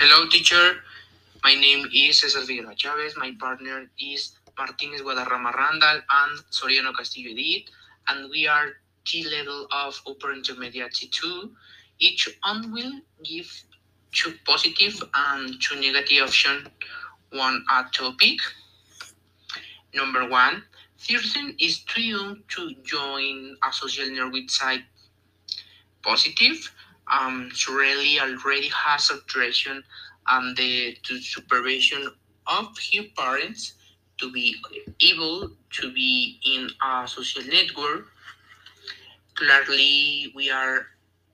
Hello, teacher. My name is Cesar Figueroa Chavez. My partner is Martinez Guadarrama Randall and Soriano Castillo Edith, and we are T level of upper intermediate T2. Each one will give two positive and two negative option one a topic. Number one, Thurston is too young to join a social network site. Positive, um, Shirley already has authorization and the to supervision of her parents to be able to be in a social network. Clearly, we are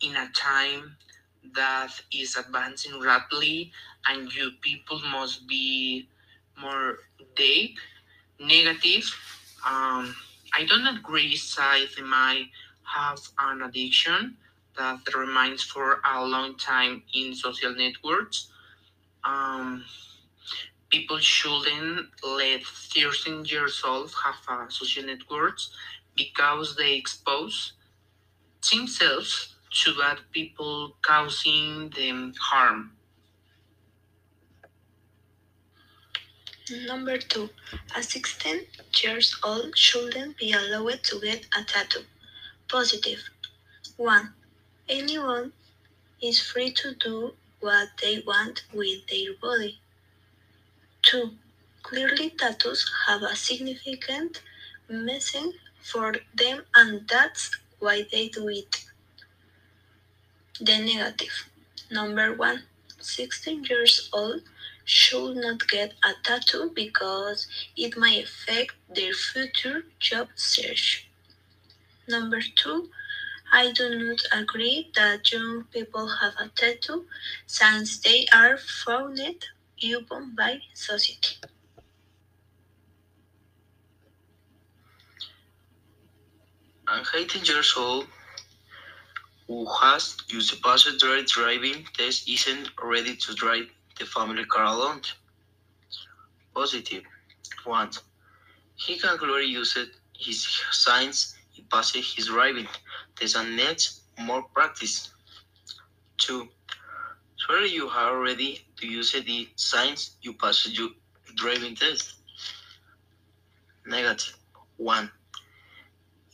in a time that is advancing rapidly, and you people must be more deep, negative. Um, I don't agree side they might have an addiction that remains for a long time in social networks. Um, people shouldn't let 13 years old have social networks because they expose themselves to bad people causing them harm. Number two, a 16 years old shouldn't be allowed to get a tattoo. Positive. 1. Anyone is free to do what they want with their body. 2. Clearly, tattoos have a significant meaning for them, and that's why they do it. The negative. Number 1. 16 years old should not get a tattoo because it may affect their future job search. Number two, I do not agree that young people have a tattoo since they are frowned upon by society. An 18 years old who has used the passenger driving test isn't ready to drive the family car alone. Positive. 1. He can clearly use it, his signs he passes his driving and needs more practice. 2. Swear you are ready to use the signs you pass your driving test. Negative. 1.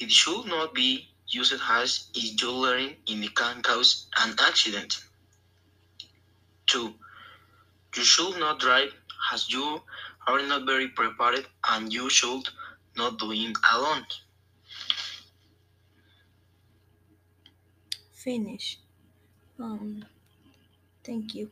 It should not be used as if you learn in it can cause an accident. 2. You should not drive as you are not very prepared and you should not do it alone. Finish. Um, thank you.